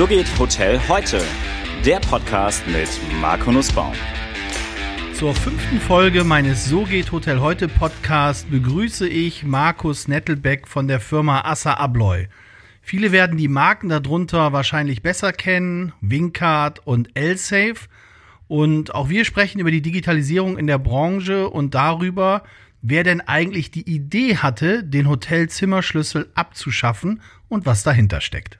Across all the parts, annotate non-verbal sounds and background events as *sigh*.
So geht Hotel heute. Der Podcast mit Marco Nussbaum. Zur fünften Folge meines So geht Hotel heute Podcast begrüße ich Markus Nettelbeck von der Firma Assa Abloy. Viele werden die Marken darunter wahrscheinlich besser kennen, Wincard und L-Safe. Und auch wir sprechen über die Digitalisierung in der Branche und darüber, wer denn eigentlich die Idee hatte, den Hotelzimmerschlüssel abzuschaffen und was dahinter steckt.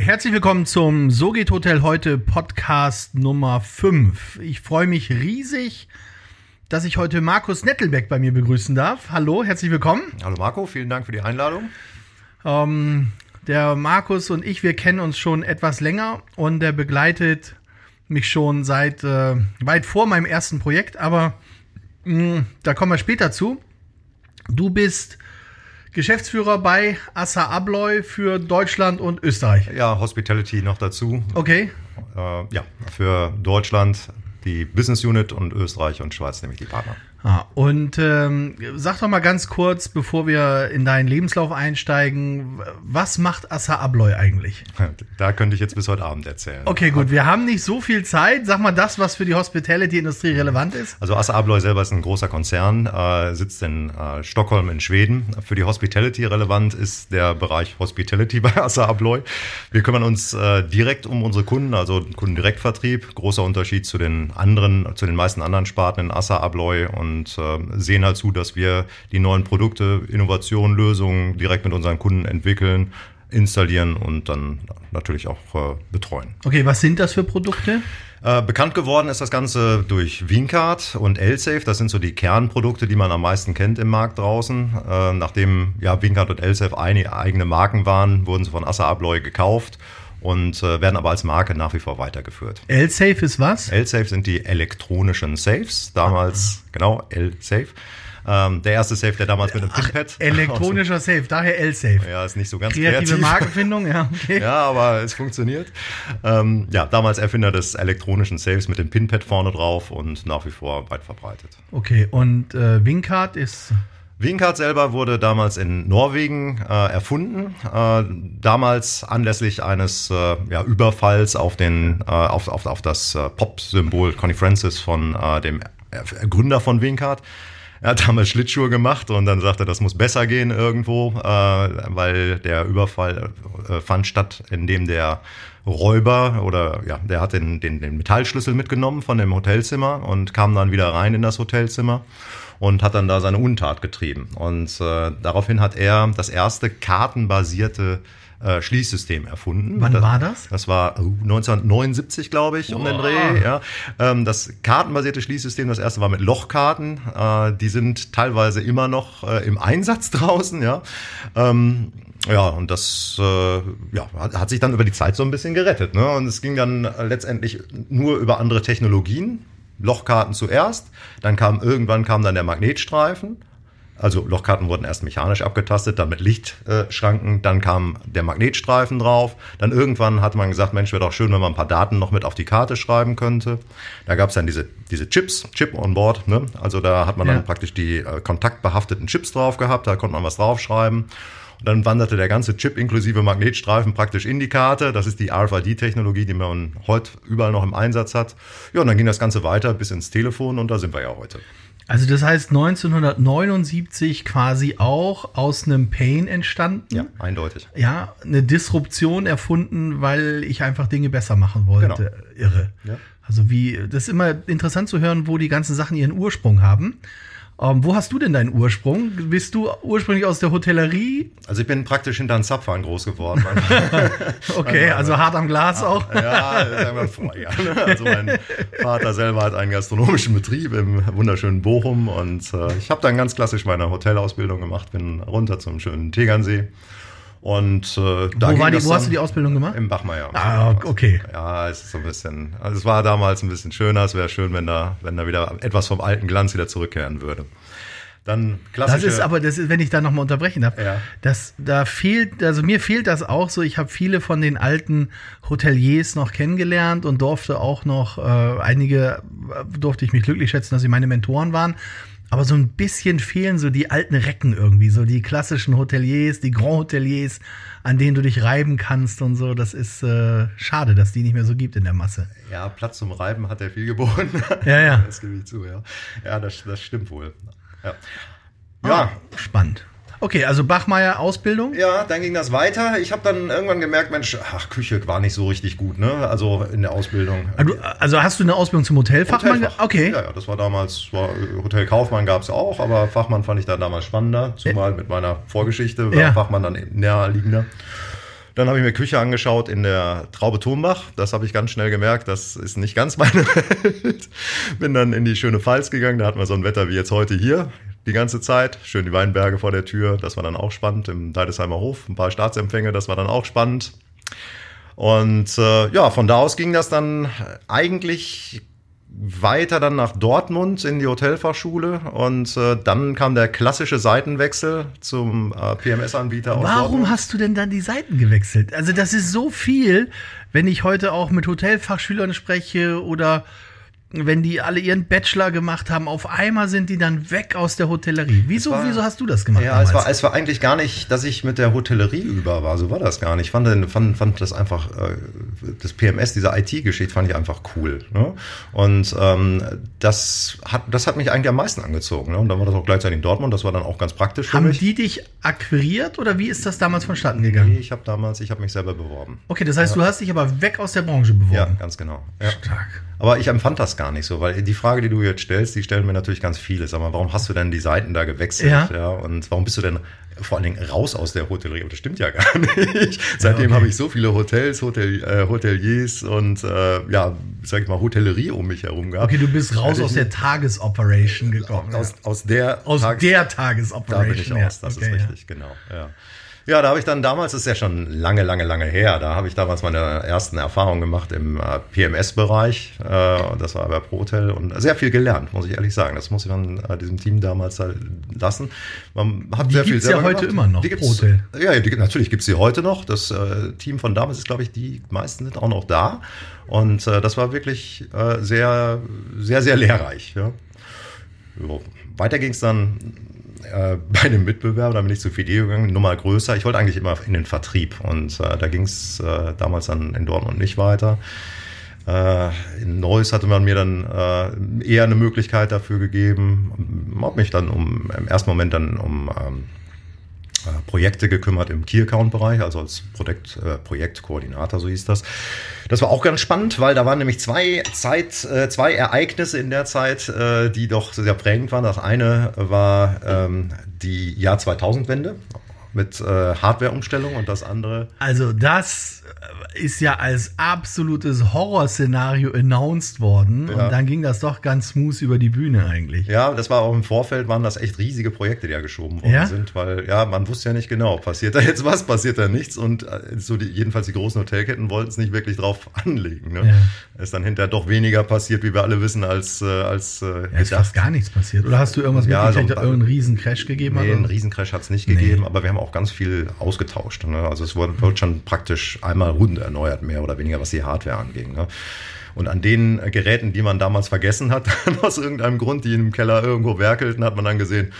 Herzlich willkommen zum So geht Hotel heute Podcast Nummer 5. Ich freue mich riesig, dass ich heute Markus Nettelbeck bei mir begrüßen darf. Hallo, herzlich willkommen. Hallo Marco, vielen Dank für die Einladung. Ähm, der Markus und ich, wir kennen uns schon etwas länger und der begleitet mich schon seit äh, weit vor meinem ersten Projekt, aber mh, da kommen wir später zu. Du bist Geschäftsführer bei Assa Abloy für Deutschland und Österreich. Ja, Hospitality noch dazu. Okay. Äh, ja, für Deutschland die Business Unit und Österreich und Schweiz nämlich die Partner. Ah, und ähm, sag doch mal ganz kurz, bevor wir in deinen Lebenslauf einsteigen, was macht Assa Abloy eigentlich? *laughs* Da könnte ich jetzt bis heute Abend erzählen. Okay, gut, wir haben nicht so viel Zeit. Sag mal das, was für die Hospitality-Industrie relevant ist. Also Assa Abloy selber ist ein großer Konzern, äh, sitzt in äh, Stockholm in Schweden. Für die Hospitality relevant ist der Bereich Hospitality *laughs* bei Assa Abloy. Wir kümmern uns äh, direkt um unsere Kunden, also Kundendirektvertrieb. Großer Unterschied zu den anderen, zu den meisten anderen Sparten in Assa Abloy und und äh, sehen halt zu, dass wir die neuen Produkte, Innovationen, Lösungen direkt mit unseren Kunden entwickeln, installieren und dann natürlich auch äh, betreuen. Okay, was sind das für Produkte? Äh, bekannt geworden ist das Ganze durch Wincard und L-Safe. Das sind so die Kernprodukte, die man am meisten kennt im Markt draußen. Äh, nachdem ja, Wincard und L-Safe eigene Marken waren, wurden sie von Assa Abloy gekauft und äh, werden aber als Marke nach wie vor weitergeführt. L-Safe ist was? L-Safe sind die elektronischen Safes, damals, ah. genau, L-Safe. Ähm, der erste Safe, der damals mit einem Pinpad. Elektronischer Safe, daher L-Safe. Ja, ist nicht so ganz Kreative kreativ. Markenfindung, ja, okay. ja, aber es funktioniert. Ähm, ja, damals Erfinder des elektronischen Safes mit dem Pinpad vorne drauf und nach wie vor weit verbreitet. Okay, und äh, Wincard ist Wincard selber wurde damals in Norwegen äh, erfunden, äh, damals anlässlich eines äh, ja, Überfalls auf, den, äh, auf, auf, auf das äh, Pop-Symbol Connie Francis von äh, dem Gründer von Wincard. Er hat damals Schlittschuhe gemacht und dann sagte das muss besser gehen irgendwo, äh, weil der Überfall äh, fand statt, indem der Räuber oder ja, der hat den, den, den Metallschlüssel mitgenommen von dem Hotelzimmer und kam dann wieder rein in das Hotelzimmer und hat dann da seine Untat getrieben. Und äh, daraufhin hat er das erste kartenbasierte äh, Schließsystem erfunden. Wann das, war das? Das war 1979, glaube ich, um den Dreh. Ja. Ähm, das kartenbasierte Schließsystem, das erste war mit Lochkarten. Äh, die sind teilweise immer noch äh, im Einsatz *laughs* draußen. Ja. Ähm, ja, und das äh, ja, hat, hat sich dann über die Zeit so ein bisschen gerettet. Ne? Und es ging dann letztendlich nur über andere Technologien. Lochkarten zuerst, dann kam irgendwann kam dann der Magnetstreifen. Also Lochkarten wurden erst mechanisch abgetastet, dann mit Lichtschranken, dann kam der Magnetstreifen drauf. Dann irgendwann hatte man gesagt, Mensch, wäre doch schön, wenn man ein paar Daten noch mit auf die Karte schreiben könnte. Da gab es dann diese, diese Chips, Chip on Board. Ne? Also da hat man ja. dann praktisch die äh, kontaktbehafteten Chips drauf gehabt, da konnte man was draufschreiben. Und dann wanderte der ganze Chip inklusive Magnetstreifen praktisch in die Karte. Das ist die RFID-Technologie, die man heute überall noch im Einsatz hat. Ja, und dann ging das Ganze weiter bis ins Telefon und da sind wir ja heute. Also das heißt 1979 quasi auch aus einem Pain entstanden. Ja, eindeutig. Ja, eine Disruption erfunden, weil ich einfach Dinge besser machen wollte. Genau. Irre. Ja. Also wie, das ist immer interessant zu hören, wo die ganzen Sachen ihren Ursprung haben. Ähm, wo hast du denn deinen Ursprung? Bist du ursprünglich aus der Hotellerie? Also ich bin praktisch hinter den Zapfhahn groß geworden. *laughs* okay, also hart am Glas auch? ja, sagen wir vorher. Also mein Vater selber hat einen gastronomischen Betrieb im wunderschönen Bochum und äh, ich habe dann ganz klassisch meine Hotelausbildung gemacht, bin runter zum schönen Tegernsee und äh, da wo, war die, wo hast du die Ausbildung gemacht? Im Bachmeier. Ah, okay. Ja, es ist so ein bisschen, also es war damals ein bisschen schöner. Es wäre schön, wenn da, wenn da wieder etwas vom alten Glanz wieder zurückkehren würde. Dann klassische. Das ist aber, das ist, wenn ich da nochmal unterbrechen darf, ja. das, da fehlt, also mir fehlt das auch so. Ich habe viele von den alten Hoteliers noch kennengelernt und durfte auch noch, äh, einige durfte ich mich glücklich schätzen, dass sie meine Mentoren waren. Aber so ein bisschen fehlen so die alten Recken irgendwie, so die klassischen Hoteliers, die Grand Hoteliers, an denen du dich reiben kannst und so. Das ist äh, schade, dass die nicht mehr so gibt in der Masse. Ja, Platz zum Reiben hat er viel geboten. *laughs* Ja, ja. Das gebe ich zu, ja. Ja, das, das stimmt wohl. Ja. Ja. Ah, spannend. Okay, also Bachmeier Ausbildung? Ja, dann ging das weiter. Ich habe dann irgendwann gemerkt, Mensch, ach, Küche war nicht so richtig gut, ne? Also in der Ausbildung. Also, also hast du eine Ausbildung zum Hotelfachmann? Hotelfach. Okay. Ja, ja, das war damals, war, Hotelkaufmann gab es auch, aber Fachmann fand ich da damals spannender, zumal mit meiner Vorgeschichte war ja. Fachmann dann naheliegender. Dann habe ich mir Küche angeschaut in der Traube Turmbach. Das habe ich ganz schnell gemerkt, das ist nicht ganz meine *laughs* Welt. Bin dann in die schöne Pfalz gegangen, da hatten wir so ein Wetter wie jetzt heute hier die ganze Zeit. Schön die Weinberge vor der Tür, das war dann auch spannend. Im Deidesheimer Hof ein paar Staatsempfänge, das war dann auch spannend. Und äh, ja, von da aus ging das dann eigentlich weiter dann nach Dortmund in die Hotelfachschule und äh, dann kam der klassische Seitenwechsel zum äh, PMS-Anbieter. Warum hast du denn dann die Seiten gewechselt? Also das ist so viel, wenn ich heute auch mit Hotelfachschülern spreche oder wenn die alle ihren Bachelor gemacht haben, auf einmal sind die dann weg aus der Hotellerie. Wieso, war, wieso hast du das gemacht? Ja, es war, es war eigentlich gar nicht, dass ich mit der Hotellerie über war. So war das gar nicht. Ich fand, fand, fand das einfach, äh, das PMS, diese IT-Geschichte, fand ich einfach cool. Ne? Und ähm, das, hat, das hat mich eigentlich am meisten angezogen. Ne? Und dann war das auch gleichzeitig in Dortmund. Das war dann auch ganz praktisch. Haben die dich akquiriert oder wie ist das damals vonstatten gegangen? Nee, ich habe damals, ich habe mich selber beworben. Okay, das heißt, ja. du hast dich aber weg aus der Branche beworben. Ja, ganz genau. Ja. Stark. Aber ich empfand das gar nicht so, weil die Frage, die du jetzt stellst, die stellen mir natürlich ganz viele. Sag mal, warum hast du denn die Seiten da gewechselt? Ja. ja und warum bist du denn vor allen Dingen raus aus der Hotellerie? Das stimmt ja gar *laughs* nicht. Seitdem ja, okay. habe ich so viele Hotels, Hotel, äh, Hoteliers und äh, ja, sag ich mal, Hotellerie um mich herum gehabt. Okay, du bist raus also aus der Tagesoperation gekommen. Aus, aus der, aus Tages der Tagesoperation. Da bin ich aus, das okay, ist richtig, genau. Ja. Ja, da habe ich dann damals, das ist ja schon lange, lange, lange her, da habe ich damals meine ersten Erfahrungen gemacht im äh, PMS-Bereich. Äh, das war bei ProHotel und sehr viel gelernt, muss ich ehrlich sagen. Das muss ich dann äh, diesem Team damals halt lassen. Man hat die sehr viel ja heute gemacht. immer noch, die ProHotel. Ja, die, natürlich gibt es sie heute noch. Das äh, Team von damals ist, glaube ich, die meisten sind auch noch da. Und äh, das war wirklich äh, sehr, sehr, sehr lehrreich. Ja. Weiter ging es dann äh, *laughs* bei einem Mitbewerber, da bin ich zu Fideo gegangen, Nummer größer. Ich wollte eigentlich immer in den Vertrieb und äh, da ging es äh, damals dann in Dortmund nicht weiter. Äh, in Neuss hatte man mir dann äh, eher eine Möglichkeit dafür gegeben, habe mich dann um im ersten Moment dann um ähm, äh, Projekte gekümmert im Key Account Bereich, also als Projekt, äh, Projektkoordinator, so hieß das. Das war auch ganz spannend, weil da waren nämlich zwei Zeit, äh, zwei Ereignisse in der Zeit, äh, die doch sehr prägend waren. Das eine war ähm, die Jahr 2000 Wende mit äh, Hardware-Umstellung und das andere. Also das ist ja als absolutes Horrorszenario announced worden ja. und dann ging das doch ganz smooth über die Bühne eigentlich. Ja, das war auch im Vorfeld, waren das echt riesige Projekte, die ja geschoben worden ja? sind, weil ja, man wusste ja nicht genau, passiert da jetzt was, passiert da nichts und äh, so die, jedenfalls die großen Hotelketten wollten es nicht wirklich drauf *laughs* anlegen. Ne? Ja. Ist dann hinterher doch weniger passiert, wie wir alle wissen, als, äh, als äh, ja, ist fast gar nichts passiert. Oder hast du irgendwas ja, mitgekriegt, so, irgendeinen Riesencrash gegeben? Nee, einen Riesencrash hat es nicht nee. gegeben, aber wir haben auch ganz viel ausgetauscht. Ne? Also es wurde, wurde schon praktisch einmal rund erneuert, mehr oder weniger, was die Hardware anging. Ne? Und an den Geräten, die man damals vergessen hat, *laughs* aus irgendeinem Grund, die im Keller irgendwo werkelten, hat man dann gesehen,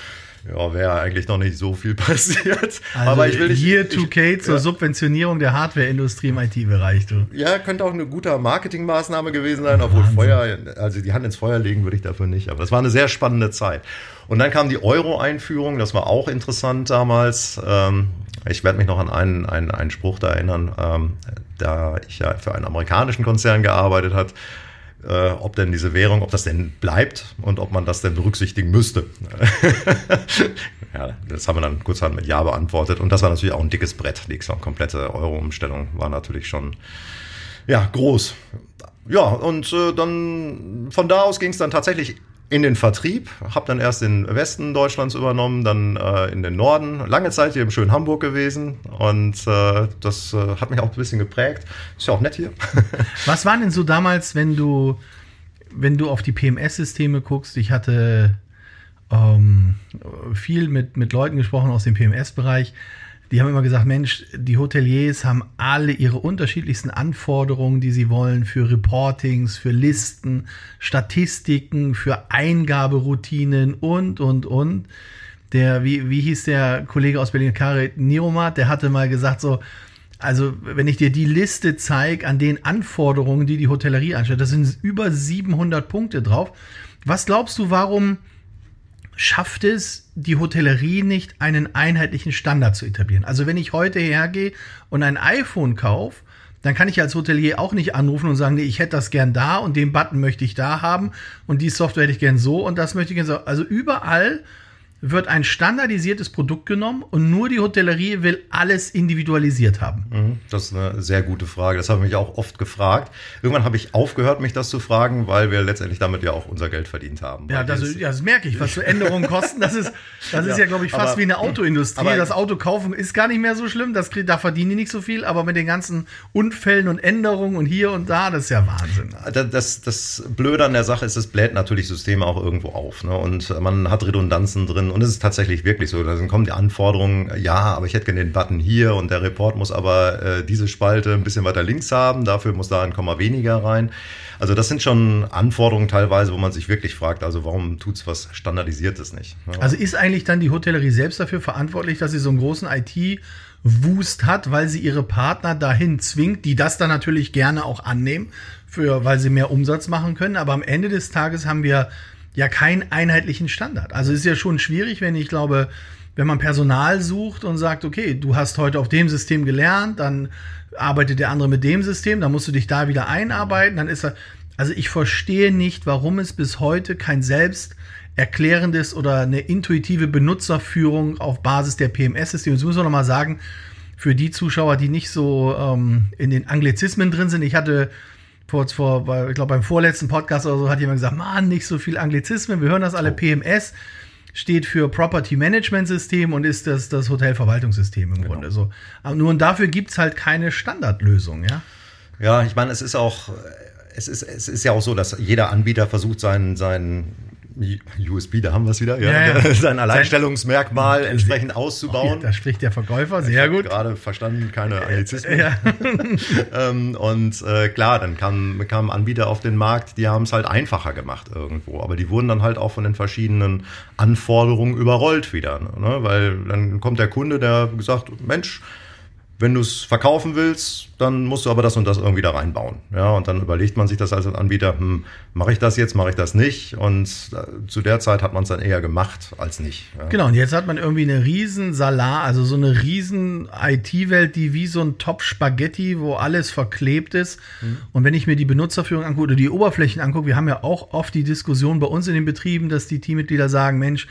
ja, wäre eigentlich noch nicht so viel *laughs* passiert. Also Aber ich will nicht. Year 2K ich, zur ja. Subventionierung der Hardwareindustrie im IT-Bereich, du. Ja, könnte auch eine gute Marketingmaßnahme gewesen sein, obwohl Wahnsinn. Feuer, also die Hand ins Feuer legen würde ich dafür nicht. Aber es war eine sehr spannende Zeit. Und dann kam die Euro-Einführung, das war auch interessant damals. Ähm, ich werde mich noch an einen, einen, einen Spruch da erinnern, ähm, da ich ja für einen amerikanischen Konzern gearbeitet hat, äh, ob denn diese Währung, ob das denn bleibt und ob man das denn berücksichtigen müsste. *laughs* ja, das haben wir dann kurzerhand mit Ja beantwortet und das war natürlich auch ein dickes Brett. Die komplette Euro-Umstellung war natürlich schon ja, groß. Ja, und äh, dann von da aus ging es dann tatsächlich in den Vertrieb, habe dann erst den Westen Deutschlands übernommen, dann äh, in den Norden, lange Zeit hier im schönen Hamburg gewesen und äh, das äh, hat mich auch ein bisschen geprägt. Ist ja auch nett hier. *laughs* Was waren denn so damals, wenn du, wenn du auf die PMS-Systeme guckst? Ich hatte ähm, viel mit, mit Leuten gesprochen aus dem PMS-Bereich. Die haben immer gesagt, Mensch, die Hoteliers haben alle ihre unterschiedlichsten Anforderungen, die sie wollen für Reportings, für Listen, Statistiken, für Eingaberoutinen und, und, und. Der, wie, wie hieß der Kollege aus Berlin, Karit Niomat, der hatte mal gesagt so, also wenn ich dir die Liste zeige an den Anforderungen, die die Hotellerie anstellt, da sind über 700 Punkte drauf. Was glaubst du, warum schafft es die Hotellerie nicht, einen einheitlichen Standard zu etablieren? Also wenn ich heute hergehe und ein iPhone kaufe, dann kann ich als Hotelier auch nicht anrufen und sagen, nee, ich hätte das gern da und den Button möchte ich da haben und die Software hätte ich gern so und das möchte ich gern so. Also überall wird ein standardisiertes Produkt genommen und nur die Hotellerie will alles individualisiert haben? Mhm, das ist eine sehr gute Frage. Das habe ich mich auch oft gefragt. Irgendwann habe ich aufgehört, mich das zu fragen, weil wir letztendlich damit ja auch unser Geld verdient haben. Ja, das, ja, das merke ich, was so Änderungen kosten. Das ist, das ist ja, ja glaube ich, fast aber, wie eine Autoindustrie. Aber, das Auto kaufen ist gar nicht mehr so schlimm. Das, da verdienen die nicht so viel. Aber mit den ganzen Unfällen und Änderungen und hier und da, das ist ja Wahnsinn. Das, das Blöde an der Sache ist, es bläht natürlich Systeme auch irgendwo auf. Ne? Und man hat Redundanzen drin und es ist tatsächlich wirklich so. Dann kommen die Anforderungen, ja, aber ich hätte gerne den Button hier und der Report muss aber äh, diese Spalte ein bisschen weiter links haben, dafür muss da ein Komma weniger rein. Also das sind schon Anforderungen teilweise, wo man sich wirklich fragt, also warum tut es was Standardisiertes nicht? Ja. Also ist eigentlich dann die Hotellerie selbst dafür verantwortlich, dass sie so einen großen IT- Wust hat, weil sie ihre Partner dahin zwingt, die das dann natürlich gerne auch annehmen, für, weil sie mehr Umsatz machen können. Aber am Ende des Tages haben wir ja keinen einheitlichen Standard. Also ist ja schon schwierig, wenn ich glaube, wenn man Personal sucht und sagt, okay, du hast heute auf dem System gelernt, dann arbeitet der andere mit dem System, dann musst du dich da wieder einarbeiten, dann ist er. Also ich verstehe nicht, warum es bis heute kein selbst erklärendes oder eine intuitive Benutzerführung auf Basis der PMS-Systeme. Das muss man nochmal sagen, für die Zuschauer, die nicht so ähm, in den Anglizismen drin sind. Ich hatte kurz vor, ich glaube beim vorletzten Podcast oder so hat jemand gesagt, Mann, nicht so viel Anglizismen, wir hören das alle, oh. PMS steht für Property Management System und ist das, das Hotelverwaltungssystem im genau. Grunde. So. Aber nur und dafür gibt es halt keine Standardlösung, ja? Ja, ich meine, es ist auch, es ist, es ist ja auch so, dass jeder Anbieter versucht, seinen, seinen USB, da haben wir es wieder, ja, ja, ja. sein Alleinstellungsmerkmal sein, entsprechend auszubauen. Oh, da spricht der Verkäufer, sehr gut. Gerade verstanden, keine Anglizismen. Ja. *laughs* ähm, und äh, klar, dann kamen kam Anbieter auf den Markt, die haben es halt einfacher gemacht irgendwo, aber die wurden dann halt auch von den verschiedenen Anforderungen überrollt wieder, ne? weil dann kommt der Kunde, der gesagt, Mensch, wenn du es verkaufen willst, dann musst du aber das und das irgendwie da reinbauen. Ja, und dann überlegt man sich das als Anbieter, hm, mache ich das jetzt, mache ich das nicht? Und äh, zu der Zeit hat man es dann eher gemacht als nicht. Ja. Genau, und jetzt hat man irgendwie eine riesen Salar, also so eine riesen IT-Welt, die wie so ein Top Spaghetti, wo alles verklebt ist. Mhm. Und wenn ich mir die Benutzerführung angucke oder die Oberflächen angucke, wir haben ja auch oft die Diskussion bei uns in den Betrieben, dass die Teammitglieder sagen, Mensch,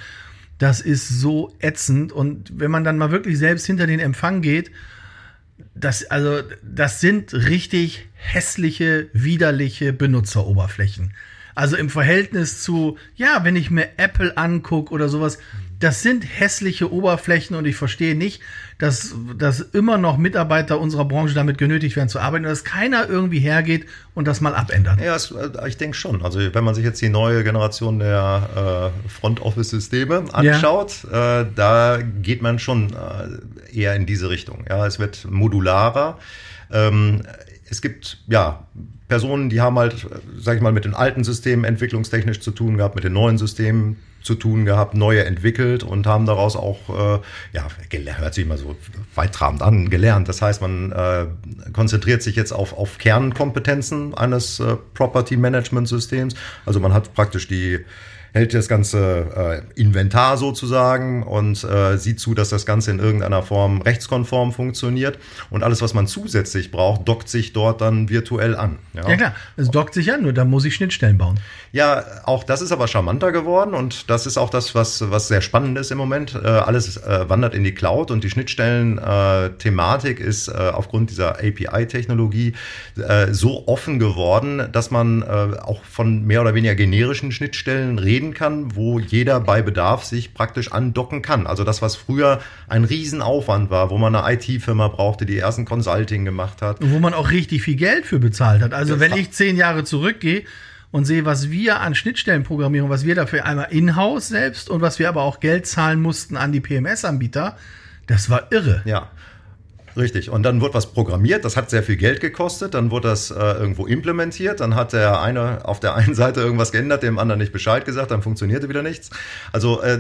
das ist so ätzend. Und wenn man dann mal wirklich selbst hinter den Empfang geht, das, also, das sind richtig hässliche, widerliche Benutzeroberflächen. Also im Verhältnis zu, ja, wenn ich mir Apple angucke oder sowas, das sind hässliche Oberflächen und ich verstehe nicht, dass, dass immer noch Mitarbeiter unserer Branche damit genötigt werden zu arbeiten und dass keiner irgendwie hergeht und das mal abändert. Ja, es, äh, ich denke schon. Also wenn man sich jetzt die neue Generation der äh, Front Office Systeme anschaut, ja. äh, da geht man schon äh, eher in diese Richtung. Ja, es wird modularer. Ähm, es gibt ja Personen, die haben halt, sag ich mal, mit den alten Systemen entwicklungstechnisch zu tun gehabt, mit den neuen Systemen zu tun gehabt, neue entwickelt und haben daraus auch, äh, ja, hört sich immer so weitragend an, gelernt. Das heißt, man äh, konzentriert sich jetzt auf, auf Kernkompetenzen eines äh, Property Management Systems. Also man hat praktisch die hält das ganze äh, Inventar sozusagen und äh, sieht zu, dass das Ganze in irgendeiner Form rechtskonform funktioniert. Und alles, was man zusätzlich braucht, dockt sich dort dann virtuell an. Ja, ja klar, es dockt sich an, nur da muss ich Schnittstellen bauen. Ja, auch das ist aber charmanter geworden und das ist auch das, was, was sehr spannend ist im Moment. Äh, alles äh, wandert in die Cloud und die Schnittstellen-Thematik äh, ist äh, aufgrund dieser API-Technologie äh, so offen geworden, dass man äh, auch von mehr oder weniger generischen Schnittstellen redet reden kann, wo jeder bei Bedarf sich praktisch andocken kann. Also das, was früher ein Riesenaufwand war, wo man eine IT-Firma brauchte, die ersten Consulting gemacht hat. Und wo man auch richtig viel Geld für bezahlt hat. Also das wenn ich zehn Jahre zurückgehe, und sehe, was wir an Schnittstellenprogrammierung, was wir dafür einmal in-house selbst und was wir aber auch Geld zahlen mussten an die PMS-Anbieter, Das war irre. Ja. Richtig. Und dann wurde was programmiert, das hat sehr viel Geld gekostet, dann wurde das äh, irgendwo implementiert, dann hat der eine auf der einen Seite irgendwas geändert, dem anderen nicht Bescheid gesagt, dann funktionierte wieder nichts. Also äh,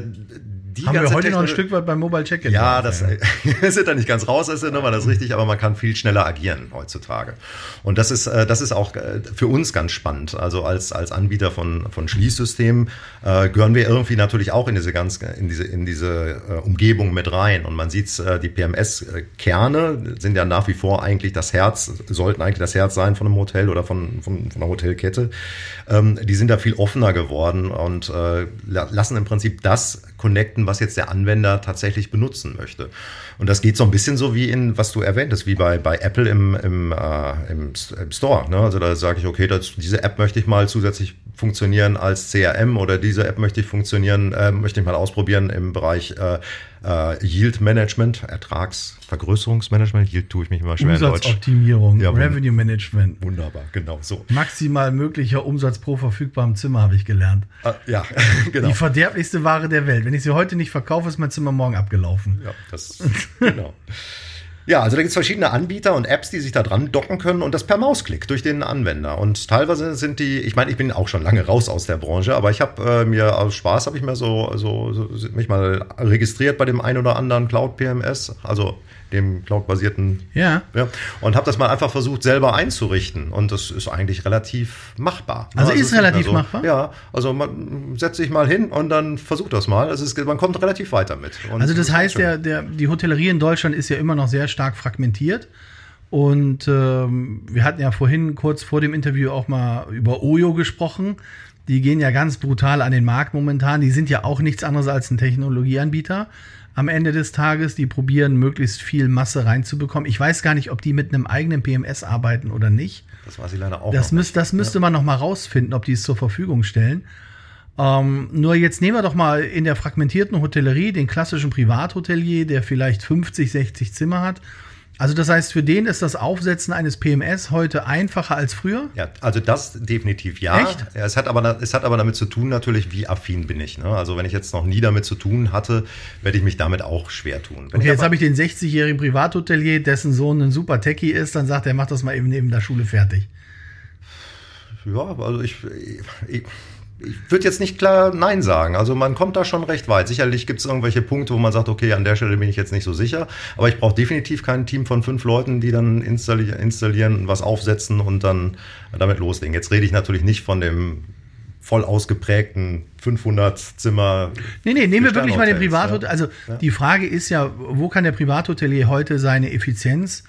die Haben wir heute noch ein Stück weit beim Mobile Check-In. Ja, das ja. *laughs* sind da nicht ganz raus aus der Nummer, das ist richtig, aber man kann viel schneller agieren heutzutage. Und das ist, äh, das ist auch äh, für uns ganz spannend. Also als, als Anbieter von, von Schließsystemen äh, gehören wir irgendwie natürlich auch in diese ganz, in diese, in diese äh, Umgebung mit rein. Und man sieht, äh, die PMS-Kerne sind ja nach wie vor eigentlich das Herz, sollten eigentlich das Herz sein von einem Hotel oder von, von, von einer Hotelkette. Ähm, die sind da viel offener geworden und äh, lassen im Prinzip das connecten, was jetzt der Anwender tatsächlich benutzen möchte. Und das geht so ein bisschen so wie in, was du erwähnt hast, wie bei, bei Apple im, im, äh, im, im Store. Ne? Also da sage ich, okay, das, diese App möchte ich mal zusätzlich funktionieren als CRM oder diese App möchte ich funktionieren, äh, möchte ich mal ausprobieren im Bereich äh, äh, Yield Management, Ertragsvergrößerungsmanagement. Yield tue ich mich immer schwer in Deutsch. Umsatzoptimierung, ja, Revenue Management. Wunderbar, genau so. Maximal möglicher Umsatz pro verfügbarem Zimmer habe ich gelernt. Ah, ja, *laughs* genau. Die verderblichste Ware der Welt. Wenn ich sie heute nicht verkaufe, ist mein Zimmer morgen abgelaufen. Ja, das genau. *laughs* Ja, also da gibt es verschiedene Anbieter und Apps, die sich da dran docken können und das per Mausklick durch den Anwender. Und teilweise sind die, ich meine, ich bin auch schon lange raus aus der Branche, aber ich habe äh, mir aus Spaß habe ich mir so, so, so mich mal registriert bei dem ein oder anderen Cloud PMS. Also dem Cloud-basierten. Ja. ja. Und habe das mal einfach versucht, selber einzurichten. Und das ist eigentlich relativ machbar. Also, also ist relativ so, machbar? Ja, also man setzt sich mal hin und dann versucht das mal. Also es, man kommt relativ weiter mit. Und also das heißt, der, der, die Hotellerie in Deutschland ist ja immer noch sehr stark fragmentiert. Und ähm, wir hatten ja vorhin kurz vor dem Interview auch mal über Oyo gesprochen. Die gehen ja ganz brutal an den Markt momentan. Die sind ja auch nichts anderes als ein Technologieanbieter am Ende des Tages. Die probieren, möglichst viel Masse reinzubekommen. Ich weiß gar nicht, ob die mit einem eigenen PMS arbeiten oder nicht. Das weiß ich leider auch das müsst, Das müsste ja. man noch mal rausfinden, ob die es zur Verfügung stellen. Ähm, nur jetzt nehmen wir doch mal in der fragmentierten Hotellerie den klassischen Privathotelier, der vielleicht 50, 60 Zimmer hat also das heißt, für den ist das Aufsetzen eines PMS heute einfacher als früher? Ja, also das definitiv ja. Echt? Ja, es, hat aber, es hat aber damit zu tun natürlich, wie affin bin ich. Ne? Also wenn ich jetzt noch nie damit zu tun hatte, werde ich mich damit auch schwer tun. Wenn okay, jetzt habe ich den 60-jährigen Privathotelier, dessen Sohn ein super Techie ist, dann sagt er, mach das mal eben neben der Schule fertig. Ja, also ich, ich ich würde jetzt nicht klar Nein sagen. Also man kommt da schon recht weit. Sicherlich gibt es irgendwelche Punkte, wo man sagt, okay, an der Stelle bin ich jetzt nicht so sicher. Aber ich brauche definitiv kein Team von fünf Leuten, die dann installi installieren, was aufsetzen und dann damit loslegen. Jetzt rede ich natürlich nicht von dem voll ausgeprägten 500 Zimmer. Nee, nee, nehmen wir wirklich mal den Privathotel. Ja. Also ja. die Frage ist ja, wo kann der Privathotelier heute seine Effizienz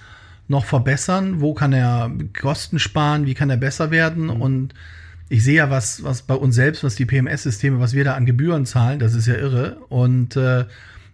noch verbessern? Wo kann er Kosten sparen? Wie kann er besser werden? Mhm. Und ich sehe ja, was, was bei uns selbst, was die PMS-Systeme, was wir da an Gebühren zahlen, das ist ja irre. Und äh,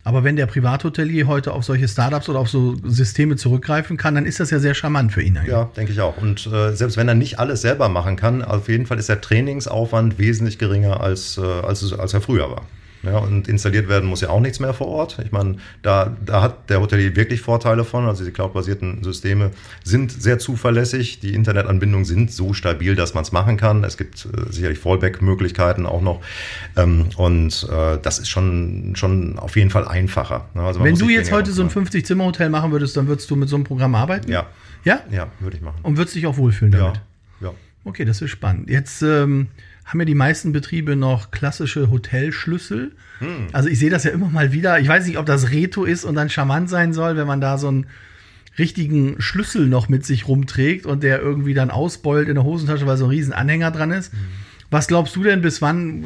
aber wenn der Privathotelier heute auf solche Startups oder auf so Systeme zurückgreifen kann, dann ist das ja sehr charmant für ihn eigentlich. Ja, denke ich auch. Und äh, selbst wenn er nicht alles selber machen kann, auf jeden Fall ist der Trainingsaufwand wesentlich geringer als, äh, als, als er früher war. Ja, und installiert werden muss ja auch nichts mehr vor Ort. Ich meine, da, da hat der Hotelier wirklich Vorteile von. Also die cloud-basierten Systeme sind sehr zuverlässig. Die Internetanbindungen sind so stabil, dass man es machen kann. Es gibt äh, sicherlich Fallback-Möglichkeiten auch noch. Ähm, und äh, das ist schon, schon auf jeden Fall einfacher. Also Wenn du jetzt heute so ein 50-Zimmer-Hotel machen würdest, dann würdest du mit so einem Programm arbeiten? Ja. Ja? Ja, würde ich machen. Und würdest dich auch wohlfühlen damit? Ja. ja. Okay, das ist spannend. Jetzt ähm, haben ja die meisten Betriebe noch klassische Hotelschlüssel. Hm. Also ich sehe das ja immer mal wieder. Ich weiß nicht, ob das Reto ist und dann charmant sein soll, wenn man da so einen richtigen Schlüssel noch mit sich rumträgt und der irgendwie dann ausbeult in der Hosentasche, weil so ein riesen Anhänger dran ist. Hm. Was glaubst du denn, bis wann,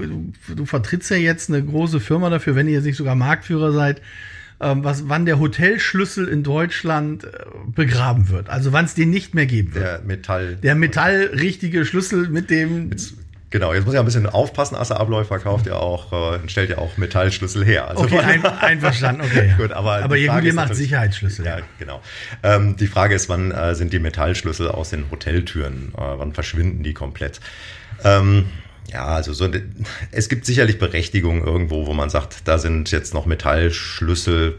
du, du vertrittst ja jetzt eine große Firma dafür, wenn ihr jetzt nicht sogar Marktführer seid, ähm, was, wann der Hotelschlüssel in Deutschland äh, begraben wird. Also wann es den nicht mehr geben wird. Der Metall. Der metallrichtige Schlüssel mit dem. Mit Genau, jetzt muss ich ein bisschen aufpassen. Assa Abläufer verkauft ja auch, äh, stellt ja auch Metallschlüssel her. Also okay, ein, einverstanden, okay. *laughs* gut, aber aber ihr, gut, ihr macht Sicherheitsschlüssel. Ja, genau. Ähm, die Frage ist, wann äh, sind die Metallschlüssel aus den Hoteltüren? Äh, wann verschwinden die komplett? Ähm, ja, also so, es gibt sicherlich Berechtigungen irgendwo, wo man sagt, da sind jetzt noch Metallschlüssel.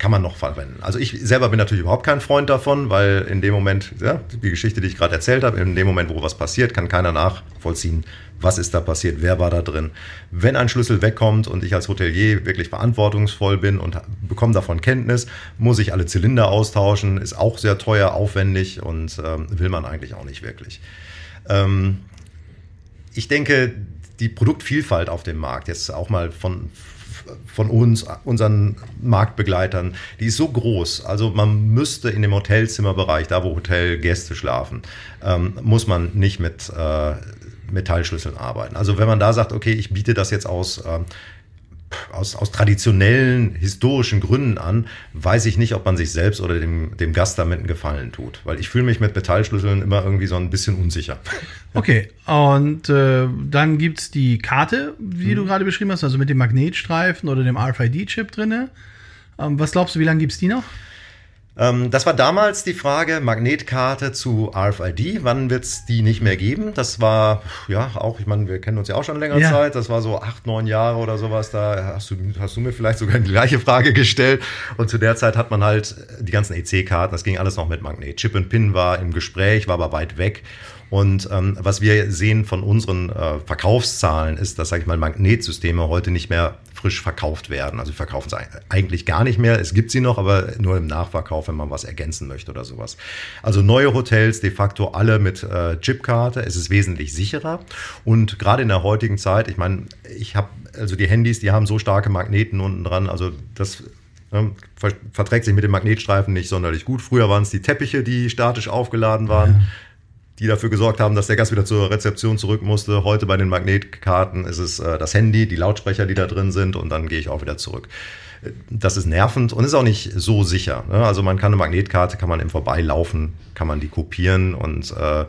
Kann man noch verwenden. Also ich selber bin natürlich überhaupt kein Freund davon, weil in dem Moment, ja, die Geschichte, die ich gerade erzählt habe, in dem Moment, wo was passiert, kann keiner nachvollziehen, was ist da passiert, wer war da drin. Wenn ein Schlüssel wegkommt und ich als Hotelier wirklich verantwortungsvoll bin und bekomme davon Kenntnis, muss ich alle Zylinder austauschen, ist auch sehr teuer, aufwendig und ähm, will man eigentlich auch nicht wirklich. Ähm, ich denke, die Produktvielfalt auf dem Markt, jetzt auch mal von, von uns, unseren Marktbegleitern, die ist so groß. Also man müsste in dem Hotelzimmerbereich, da wo Hotelgäste schlafen, ähm, muss man nicht mit äh, Metallschlüsseln arbeiten. Also wenn man da sagt, okay, ich biete das jetzt aus, äh, aus, aus traditionellen historischen Gründen an, weiß ich nicht, ob man sich selbst oder dem, dem Gast damit einen Gefallen tut. Weil ich fühle mich mit Metallschlüsseln immer irgendwie so ein bisschen unsicher. *laughs* Okay, und äh, dann gibt's die Karte, wie mhm. du gerade beschrieben hast, also mit dem Magnetstreifen oder dem RFID-Chip drinne. Ähm, was glaubst du, wie lange gibt's die noch? Ähm, das war damals die Frage, Magnetkarte zu RFID, wann wird es die nicht mehr geben? Das war, ja, auch, ich meine, wir kennen uns ja auch schon länger ja. Zeit, das war so acht, neun Jahre oder sowas, da hast du, hast du mir vielleicht sogar die gleiche Frage gestellt. Und zu der Zeit hat man halt die ganzen EC-Karten, das ging alles noch mit Magnet. Chip and Pin war im Gespräch, war aber weit weg. Und ähm, was wir sehen von unseren äh, Verkaufszahlen ist, dass, sag ich mal, Magnetsysteme heute nicht mehr frisch verkauft werden. Also wir verkaufen sie eigentlich gar nicht mehr. Es gibt sie noch, aber nur im Nachverkauf, wenn man was ergänzen möchte oder sowas. Also neue Hotels de facto alle mit äh, Chipkarte. Es ist wesentlich sicherer. Und gerade in der heutigen Zeit, ich meine, ich habe also die Handys, die haben so starke Magneten unten dran, also das ne, verträgt sich mit dem Magnetstreifen nicht sonderlich gut. Früher waren es die Teppiche, die statisch aufgeladen waren. Die dafür gesorgt haben, dass der Gast wieder zur Rezeption zurück musste. Heute bei den Magnetkarten ist es äh, das Handy, die Lautsprecher, die da drin sind und dann gehe ich auch wieder zurück. Das ist nervend und ist auch nicht so sicher. Ne? Also man kann eine Magnetkarte, kann man im Vorbeilaufen, kann man die kopieren und äh,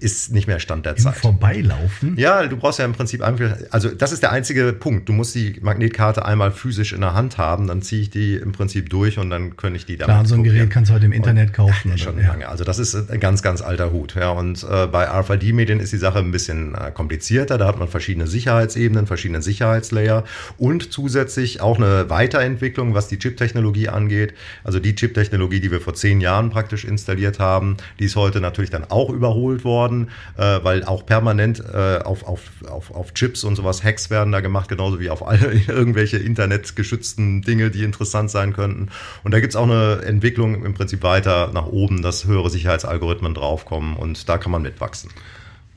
ist nicht mehr Stand der Im Zeit. Vorbeilaufen? Ja, du brauchst ja im Prinzip einfach, also das ist der einzige Punkt. Du musst die Magnetkarte einmal physisch in der Hand haben, dann ziehe ich die im Prinzip durch und dann könnte ich die damit Klar, so ein. Gerät kannst du heute im Internet und, kaufen. Ja, schon ja. lange. Also das ist ein ganz, ganz alter Hut. Ja, und äh, bei RFID-Medien ist die Sache ein bisschen äh, komplizierter. Da hat man verschiedene Sicherheitsebenen, verschiedene Sicherheitslayer und zusätzlich auch eine Weiterentwicklung, was die Chip-Technologie angeht. Also die Chip-Technologie, die wir vor zehn Jahren praktisch installiert haben, die ist heute natürlich dann auch überholt geholt worden, äh, weil auch permanent äh, auf, auf, auf, auf Chips und sowas Hacks werden da gemacht, genauso wie auf alle *laughs* irgendwelche internetgeschützten Dinge, die interessant sein könnten. Und da gibt's auch eine Entwicklung im Prinzip weiter nach oben, dass höhere Sicherheitsalgorithmen draufkommen und da kann man mitwachsen.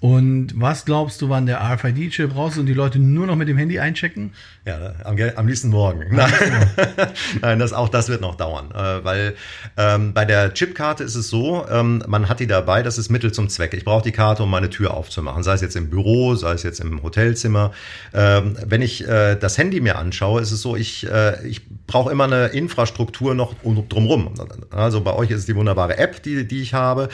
Und was glaubst du, wann der RFID-Chip raus ist und die Leute nur noch mit dem Handy einchecken? Ja, am, am liebsten morgen. Nein, *laughs* Nein das, auch das wird noch dauern. Äh, weil ähm, bei der Chipkarte ist es so, ähm, man hat die dabei, das ist Mittel zum Zweck. Ich brauche die Karte, um meine Tür aufzumachen. Sei es jetzt im Büro, sei es jetzt im Hotelzimmer. Ähm, wenn ich äh, das Handy mir anschaue, ist es so, ich, äh, ich brauche immer eine Infrastruktur noch drumrum. Also bei euch ist es die wunderbare App, die, die ich habe.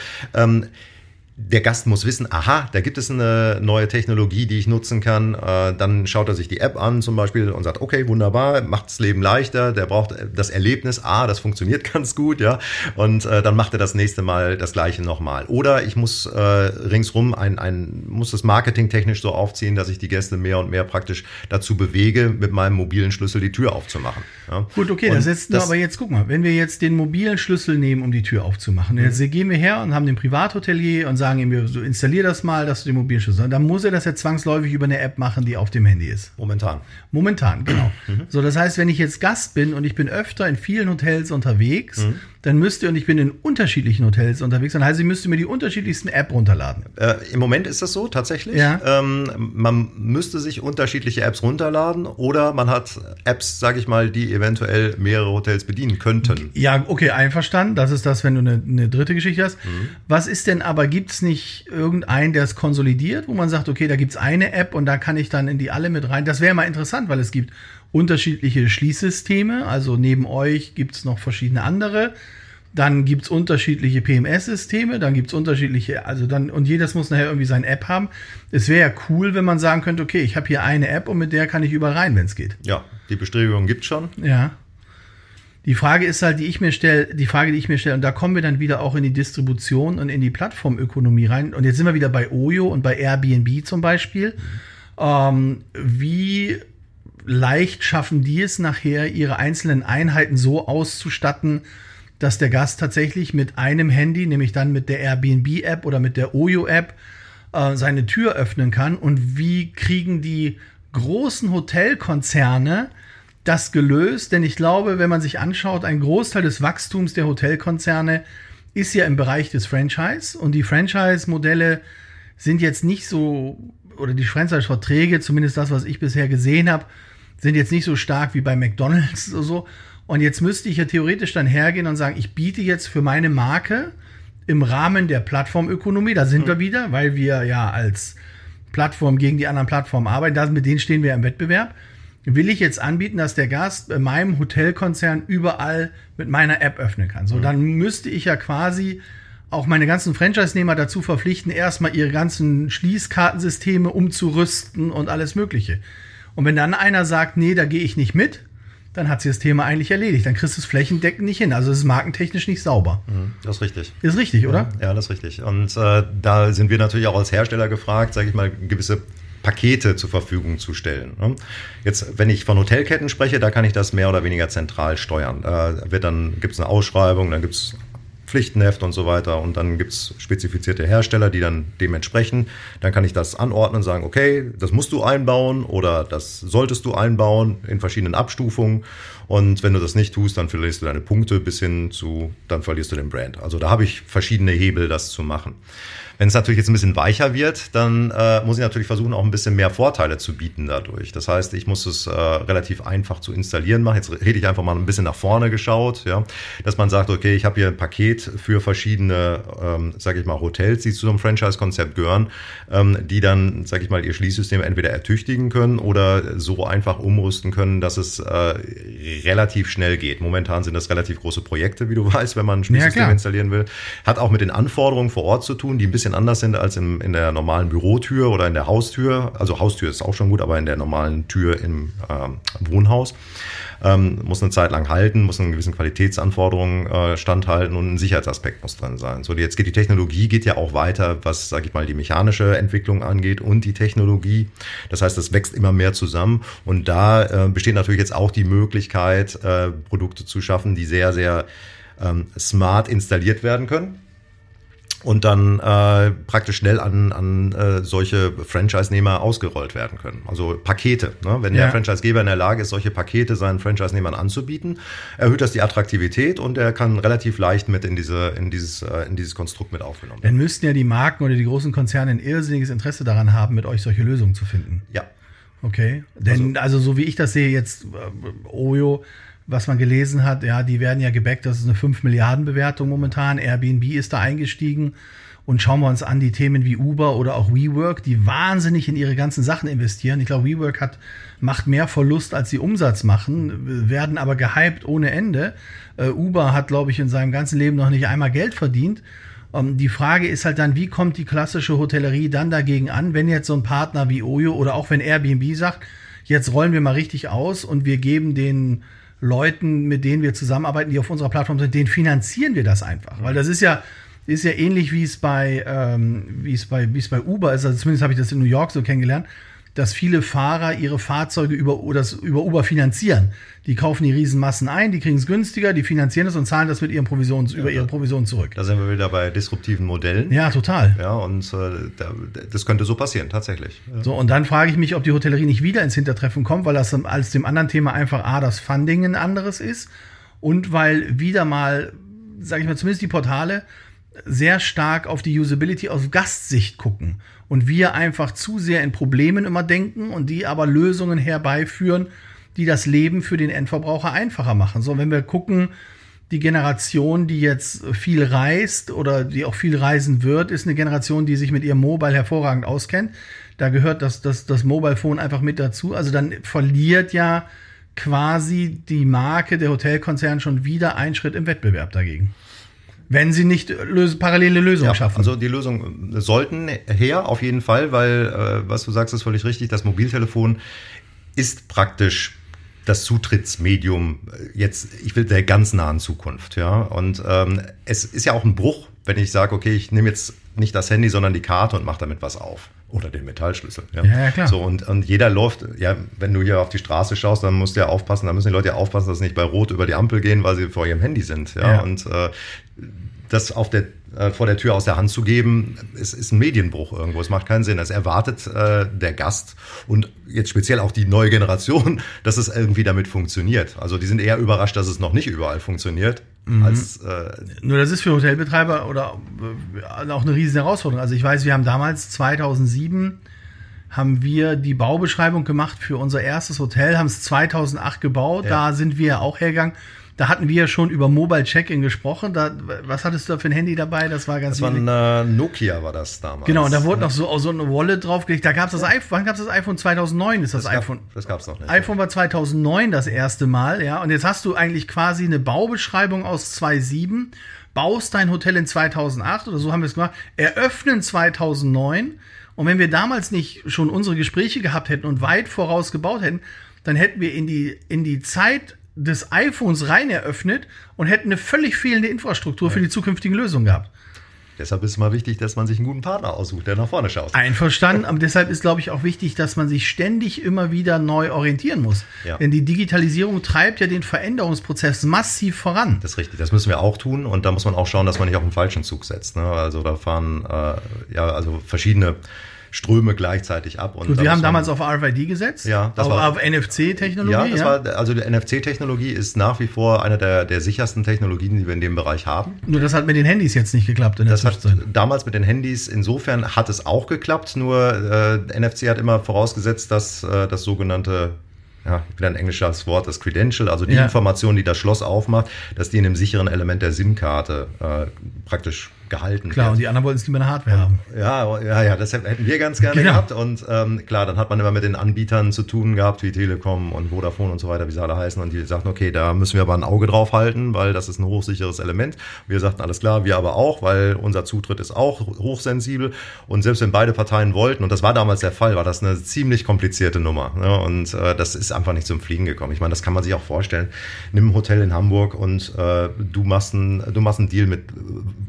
Der Gast muss wissen, aha, da gibt es eine neue Technologie, die ich nutzen kann. Äh, dann schaut er sich die App an zum Beispiel und sagt, okay, wunderbar, macht das Leben leichter. Der braucht das Erlebnis, ah, das funktioniert *laughs* ganz gut, ja. Und äh, dann macht er das nächste Mal das Gleiche nochmal. Oder ich muss äh, ringsrum ein, ein, muss das Marketing technisch so aufziehen, dass ich die Gäste mehr und mehr praktisch dazu bewege, mit meinem mobilen Schlüssel die Tür aufzumachen. Ja? Gut, okay, das ist, das, aber jetzt guck mal, wenn wir jetzt den mobilen Schlüssel nehmen, um die Tür aufzumachen, mhm. jetzt gehen wir her und haben den Privathotelier und sagen ihm, so installier das mal, dass du den Mobilschlüssel hast. Dann muss er das ja zwangsläufig über eine App machen, die auf dem Handy ist. Momentan. Momentan, genau. Mhm. So, das heißt, wenn ich jetzt Gast bin und ich bin öfter in vielen Hotels unterwegs, mhm dann müsst ihr, und ich bin in unterschiedlichen Hotels unterwegs, dann heißt, ihr müsst mir die unterschiedlichsten App runterladen. Äh, Im Moment ist das so, tatsächlich. Ja. Ähm, man müsste sich unterschiedliche Apps runterladen oder man hat Apps, sage ich mal, die eventuell mehrere Hotels bedienen könnten. Ja, okay, einverstanden. Das ist das, wenn du eine, eine dritte Geschichte hast. Mhm. Was ist denn aber, gibt es nicht irgendeinen, der es konsolidiert, wo man sagt, okay, da gibt es eine App und da kann ich dann in die alle mit rein. Das wäre mal interessant, weil es gibt unterschiedliche Schließsysteme. Also neben euch gibt es noch verschiedene andere. Dann gibt es unterschiedliche PMS-Systeme, dann gibt es unterschiedliche, also dann, und jedes muss nachher irgendwie seine App haben. Es wäre ja cool, wenn man sagen könnte, okay, ich habe hier eine App und mit der kann ich überall rein, wenn es geht. Ja, die Bestrebungen gibt schon. Ja. Die Frage ist halt, die ich mir stelle, die Frage, die ich mir stelle, und da kommen wir dann wieder auch in die Distribution und in die Plattformökonomie rein. Und jetzt sind wir wieder bei Oyo und bei Airbnb zum Beispiel. Mhm. Ähm, wie leicht schaffen die es nachher, ihre einzelnen Einheiten so auszustatten, dass der Gast tatsächlich mit einem Handy, nämlich dann mit der Airbnb-App oder mit der Oyo-App, äh, seine Tür öffnen kann. Und wie kriegen die großen Hotelkonzerne das gelöst? Denn ich glaube, wenn man sich anschaut, ein Großteil des Wachstums der Hotelkonzerne ist ja im Bereich des Franchise. Und die Franchise-Modelle sind jetzt nicht so, oder die Franchise-Verträge, zumindest das, was ich bisher gesehen habe, sind jetzt nicht so stark wie bei McDonalds oder so. Und jetzt müsste ich ja theoretisch dann hergehen und sagen, ich biete jetzt für meine Marke im Rahmen der Plattformökonomie, da sind mhm. wir wieder, weil wir ja als Plattform gegen die anderen Plattformen arbeiten, da, mit denen stehen wir im Wettbewerb, will ich jetzt anbieten, dass der Gast bei meinem Hotelkonzern überall mit meiner App öffnen kann. So, mhm. dann müsste ich ja quasi auch meine ganzen Franchise-Nehmer dazu verpflichten, erstmal ihre ganzen Schließkartensysteme umzurüsten und alles Mögliche. Und wenn dann einer sagt, nee, da gehe ich nicht mit, dann hat sich das Thema eigentlich erledigt. Dann kriegst du es flächendeckend nicht hin. Also es ist markentechnisch nicht sauber. Mhm, das ist richtig. Ist richtig, oder? Ja, ja das ist richtig. Und äh, da sind wir natürlich auch als Hersteller gefragt, sage ich mal, gewisse Pakete zur Verfügung zu stellen. Ne? Jetzt, wenn ich von Hotelketten spreche, da kann ich das mehr oder weniger zentral steuern. Da wird dann gibt es eine Ausschreibung, dann gibt es Pflichtenheft und so weiter. Und dann gibt es spezifizierte Hersteller, die dann dementsprechend, dann kann ich das anordnen und sagen, okay, das musst du einbauen oder das solltest du einbauen in verschiedenen Abstufungen. Und wenn du das nicht tust, dann verlierst du deine Punkte bis hin zu, dann verlierst du den Brand. Also da habe ich verschiedene Hebel, das zu machen. Wenn es natürlich jetzt ein bisschen weicher wird, dann äh, muss ich natürlich versuchen, auch ein bisschen mehr Vorteile zu bieten dadurch. Das heißt, ich muss es äh, relativ einfach zu installieren machen. Jetzt rede ich einfach mal ein bisschen nach vorne geschaut, ja, dass man sagt, okay, ich habe hier ein Paket für verschiedene, ähm, sage ich mal, Hotels, die zu so einem Franchise-Konzept gehören, ähm, die dann, sage ich mal, ihr Schließsystem entweder ertüchtigen können oder so einfach umrüsten können, dass es äh, relativ schnell geht. Momentan sind das relativ große Projekte, wie du *laughs* weißt, wenn man ein Schließsystem ja, installieren will. Hat auch mit den Anforderungen vor Ort zu tun, die ein bisschen anders sind als im, in der normalen Bürotür oder in der Haustür. Also Haustür ist auch schon gut, aber in der normalen Tür im ähm, Wohnhaus. Ähm, muss eine Zeit lang halten, muss einen gewissen Qualitätsanforderungen äh, standhalten und ein Sicherheitsaspekt muss drin sein. So, jetzt geht die Technologie geht ja auch weiter, was, sage ich mal, die mechanische Entwicklung angeht und die Technologie. Das heißt, das wächst immer mehr zusammen und da äh, besteht natürlich jetzt auch die Möglichkeit, äh, Produkte zu schaffen, die sehr, sehr ähm, smart installiert werden können und dann äh, praktisch schnell an, an äh, solche Franchise-Nehmer ausgerollt werden können. Also Pakete. Ne? Wenn ja. der Franchise-Geber in der Lage ist, solche Pakete seinen Franchise-Nehmern anzubieten, erhöht das die Attraktivität und er kann relativ leicht mit in, diese, in, dieses, äh, in dieses Konstrukt mit aufgenommen werden. Dann müssten ja die Marken oder die großen Konzerne ein irrsinniges Interesse daran haben, mit euch solche Lösungen zu finden. Ja. Okay. Denn also, also so wie ich das sehe, jetzt äh, Oyo was man gelesen hat, ja, die werden ja gebackt, das ist eine 5 Milliarden Bewertung momentan. Airbnb ist da eingestiegen. Und schauen wir uns an die Themen wie Uber oder auch WeWork, die wahnsinnig in ihre ganzen Sachen investieren. Ich glaube, WeWork hat, macht mehr Verlust, als sie Umsatz machen, werden aber gehypt ohne Ende. Uh, Uber hat, glaube ich, in seinem ganzen Leben noch nicht einmal Geld verdient. Um, ähm, die Frage ist halt dann, wie kommt die klassische Hotellerie dann dagegen an, wenn jetzt so ein Partner wie Oyo oder auch wenn Airbnb sagt, jetzt rollen wir mal richtig aus und wir geben den Leuten, mit denen wir zusammenarbeiten, die auf unserer Plattform sind, denen finanzieren wir das einfach. Weil das ist ja, ist ja ähnlich wie es bei, ähm, wie es bei, wie es bei Uber ist. Also zumindest habe ich das in New York so kennengelernt dass viele Fahrer ihre Fahrzeuge über, oder über Uber finanzieren. Die kaufen die Riesenmassen ein, die kriegen es günstiger, die finanzieren es und zahlen das mit ihren Provisions, ja, über ihre Provision zurück. Da sind wir wieder bei disruptiven Modellen. Ja, total. Ja, und äh, das könnte so passieren, tatsächlich. So, und dann frage ich mich, ob die Hotellerie nicht wieder ins Hintertreffen kommt, weil das als dem anderen Thema einfach A, das Funding ein anderes ist und weil wieder mal, sage ich mal, zumindest die Portale sehr stark auf die Usability aus Gastsicht gucken und wir einfach zu sehr in Problemen immer denken und die aber Lösungen herbeiführen, die das Leben für den Endverbraucher einfacher machen. So, wenn wir gucken, die Generation, die jetzt viel reist oder die auch viel reisen wird, ist eine Generation, die sich mit ihrem Mobile hervorragend auskennt. Da gehört das, das, das Mobile Phone einfach mit dazu. Also dann verliert ja quasi die Marke der Hotelkonzern schon wieder einen Schritt im Wettbewerb dagegen wenn sie nicht löse, parallele Lösungen ja, schaffen. Also die Lösungen sollten her, auf jeden Fall, weil, äh, was du sagst, ist völlig richtig. Das Mobiltelefon ist praktisch das Zutrittsmedium äh, jetzt, ich will der ganz nahen Zukunft, ja. Und ähm, es ist ja auch ein Bruch, wenn ich sage, okay, ich nehme jetzt nicht das Handy, sondern die Karte und mache damit was auf. Oder den Metallschlüssel. Ja, ja, klar. So, und, und jeder läuft, ja, wenn du hier auf die Straße schaust, dann musst du ja aufpassen, da müssen die Leute ja aufpassen, dass sie nicht bei Rot über die Ampel gehen, weil sie vor ihrem Handy sind. Ja, Ja. und äh, das auf der, äh, vor der Tür aus der Hand zu geben, ist, ist ein Medienbruch irgendwo. Es macht keinen Sinn. Es erwartet äh, der Gast und jetzt speziell auch die neue Generation, *laughs* dass es irgendwie damit funktioniert. Also die sind eher überrascht, dass es noch nicht überall funktioniert. Mhm. Als, äh, Nur das ist für Hotelbetreiber oder äh, auch eine riesen Herausforderung. Also ich weiß, wir haben damals 2007 haben wir die Baubeschreibung gemacht für unser erstes Hotel, haben es 2008 gebaut. Ja. Da sind wir auch hergegangen. Da hatten wir schon über Mobile Check-in gesprochen. Da, was hattest du da für ein Handy dabei? Das war ganz das war ein äh, Nokia war das damals. Genau, und da wurde noch so, so eine Wallet draufgelegt. Da gab es das iPhone. Wann gab es das iPhone? 2009 ist das, das iPhone. Gab, das gab's noch nicht. iPhone war 2009 das erste Mal, ja. Und jetzt hast du eigentlich quasi eine Baubeschreibung aus 2007, baust dein Hotel in 2008 oder so haben wir es gemacht, eröffnen 2009. Und wenn wir damals nicht schon unsere Gespräche gehabt hätten und weit voraus gebaut hätten, dann hätten wir in die, in die Zeit des iPhones rein eröffnet und hätten eine völlig fehlende Infrastruktur für die zukünftigen Lösungen gehabt. Deshalb ist es mal wichtig, dass man sich einen guten Partner aussucht, der nach vorne schaut. Einverstanden, aber deshalb ist, glaube ich, auch wichtig, dass man sich ständig immer wieder neu orientieren muss. Ja. Denn die Digitalisierung treibt ja den Veränderungsprozess massiv voran. Das ist richtig, das müssen wir auch tun und da muss man auch schauen, dass man nicht auf den falschen Zug setzt. Ne? Also da fahren äh, ja also verschiedene Ströme gleichzeitig ab. Und Gut, wir haben damals auf RFID gesetzt, Ja, das auf, war- auf NFC-Technologie. ja, das war, also die NFC-Technologie ist nach wie vor eine der, der sichersten Technologien, die wir in dem Bereich haben. Nur das hat mit den Handys jetzt nicht geklappt in der Das hat damals mit den Handys, insofern hat es auch geklappt, nur äh, NFC hat immer vorausgesetzt, dass äh, das sogenannte, ja, wieder ein englisches Wort, das Credential, also die Ja. Information, die das Schloss aufmacht, dass die in einem sicheren Element der SIM-Karte äh, praktisch gehalten Klar, und wird. die anderen wollten es lieber eine Hardware haben. Ja, ja, ja, das hätten wir ganz gerne Genau. gehabt. Und ähm, klar, dann hat man immer mit den Anbietern zu tun gehabt, wie Telekom und Vodafone und so weiter, wie sie alle heißen. Und die sagten, okay, da müssen wir aber ein Auge drauf halten, weil das ist ein hochsicheres Element. Wir sagten, alles klar, wir aber auch, weil unser Zutritt ist auch hochsensibel. Und selbst wenn beide Parteien wollten, und das war damals der Fall, war das eine ziemlich komplizierte Nummer. Ne? Und äh, das ist einfach nicht zum Fliegen gekommen. Ich meine, das kann man sich auch vorstellen. Nimm ein Hotel in Hamburg und äh, du machst ein, du machst einen Deal mit,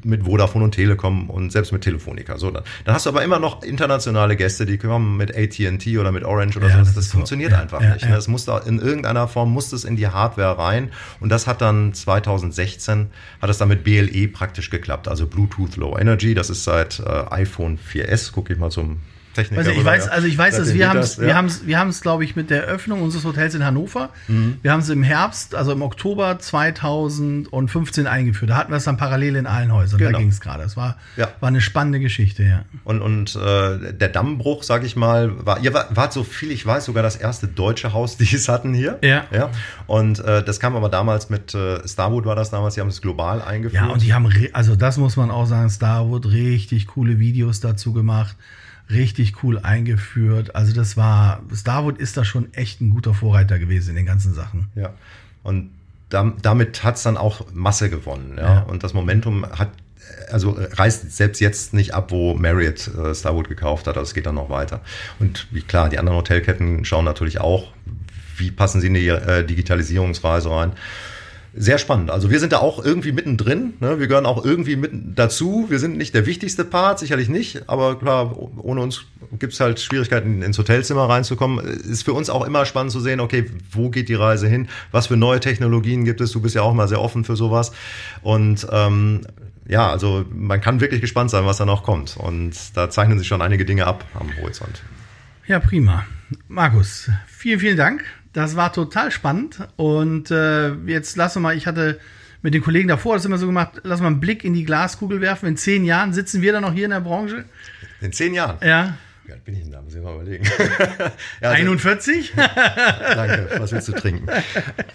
mit Vodafone und Telekom und selbst mit Telefonica. So, dann, dann hast du aber immer noch internationale Gäste, die kommen mit AT&T oder mit Orange oder Ja, so. das Das, das so. funktioniert Ja, einfach ja, nicht. ja. Ne? Es muss da in irgendeiner Form muss es in die Hardware rein und das hat dann 2016 hat es dann mit BLE praktisch geklappt, also Bluetooth Low Energy. Das ist seit äh, iPhone 4S. Gucke ich mal zum Techniker. Also ich weiß, ja. also ich weiß, dass wir haben das, es, ja. wir haben es, wir haben es, glaube ich, mit der Eröffnung unseres Hotels in Hannover. Mhm. Wir haben es im Herbst, also im Oktober 2015 eingeführt. Da hatten wir es dann parallel in allen Häusern. Da Genau. ging es gerade. Es war, Ja. war eine spannende Geschichte, ja. Und, und äh, der Dammbruch, sag ich mal, war, ihr war, wart so viel, ich weiß, sogar das erste deutsche Haus, die es hatten hier. Ja. ja. Und äh, das kam aber damals mit äh, Starwood war das damals, die haben es global eingeführt. Ja, und die haben, also das muss man auch sagen, Starwood richtig coole Videos dazu gemacht, richtig cool eingeführt. Also das war, Starwood ist da schon echt ein guter Vorreiter gewesen in den ganzen Sachen. Ja. Und dam- damit hat's dann auch Masse gewonnen. Ja? Ja. Und das Momentum hat, also reißt selbst jetzt nicht ab, wo Marriott äh, Starwood gekauft hat. Also es geht dann noch weiter. Und wie klar, die anderen Hotelketten schauen natürlich auch, wie passen sie in die äh, Digitalisierungsreise rein. Sehr spannend. Also wir sind da auch irgendwie mittendrin. Ne? Wir gehören auch irgendwie mitten dazu. Wir sind nicht der wichtigste Part, sicherlich nicht. Aber klar, ohne uns gibt's halt Schwierigkeiten, ins Hotelzimmer reinzukommen. Ist für uns auch immer spannend zu sehen, okay, wo geht die Reise hin? Was für neue Technologien gibt es? Du bist ja auch mal sehr offen für sowas. Und ähm, ja, also man kann wirklich gespannt sein, was da noch kommt. Und da zeichnen sich schon einige Dinge ab am Horizont. Ja, prima. Markus, vielen, vielen Dank. Das war total spannend. Und äh, jetzt lass mal, ich hatte mit den Kollegen davor das immer so gemacht, lass mal einen Blick in die Glaskugel werfen. In zehn Jahren sitzen wir dann noch hier in der Branche. In zehn Jahren. Ja. Wie alt bin ich denn da? Muss ich mal überlegen. *laughs* ja, also- 41? *laughs* Danke, was willst du trinken?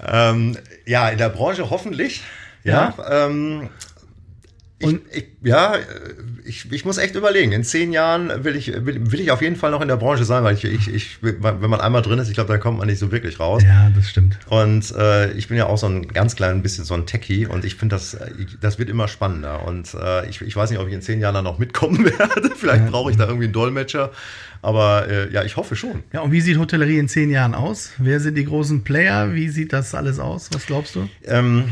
ähm, ja, in der Branche hoffentlich. Ja. Ähm, ich, Und- ich, ja, äh, ich, ich muss echt überlegen. In zehn Jahren will ich, will, will ich auf jeden Fall noch in der Branche sein, weil ich, ich, ich wenn man einmal drin ist, ich glaube, da kommt man nicht so wirklich raus. ja, das stimmt. Und äh, ich bin ja auch so ein ganz klein bisschen so ein Techie und ich finde, das, äh, das wird immer spannender. Und äh, ich, ich weiß nicht, ob ich in zehn Jahren dann noch mitkommen *laughs* werde. Vielleicht brauche ich da irgendwie einen Dolmetscher. Aber äh, ja, ich hoffe schon. Ja, und wie sieht Hotellerie in zehn Jahren aus? Wer sind die großen Player? Wie sieht das alles aus? Was glaubst du? Ähm,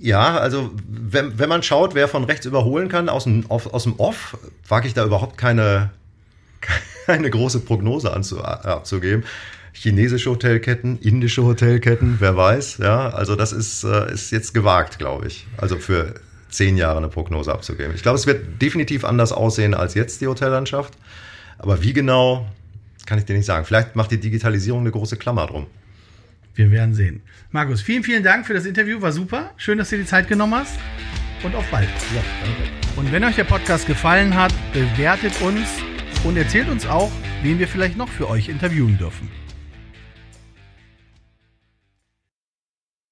ja, also wenn, wenn man schaut, wer von rechts überholen kann aus dem, auf, aus dem Off, wage ich da überhaupt keine, *laughs* keine große Prognose anzu, abzugeben. Chinesische Hotelketten, indische Hotelketten, wer weiß. Ja, also das ist, äh, ist jetzt gewagt, glaube ich. Also für zehn Jahre eine Prognose abzugeben. Ich glaube, es wird definitiv anders aussehen als jetzt die Hotellandschaft. Aber wie genau, kann ich dir nicht sagen. Vielleicht macht die Digitalisierung eine große Klammer drum. Wir werden sehen. Markus, vielen, vielen Dank für das Interview. War super. Schön, dass du dir die Zeit genommen hast. Und auf bald. Ja, danke. Und wenn euch der Podcast gefallen hat, bewertet uns und erzählt uns auch, wen wir vielleicht noch für euch interviewen dürfen.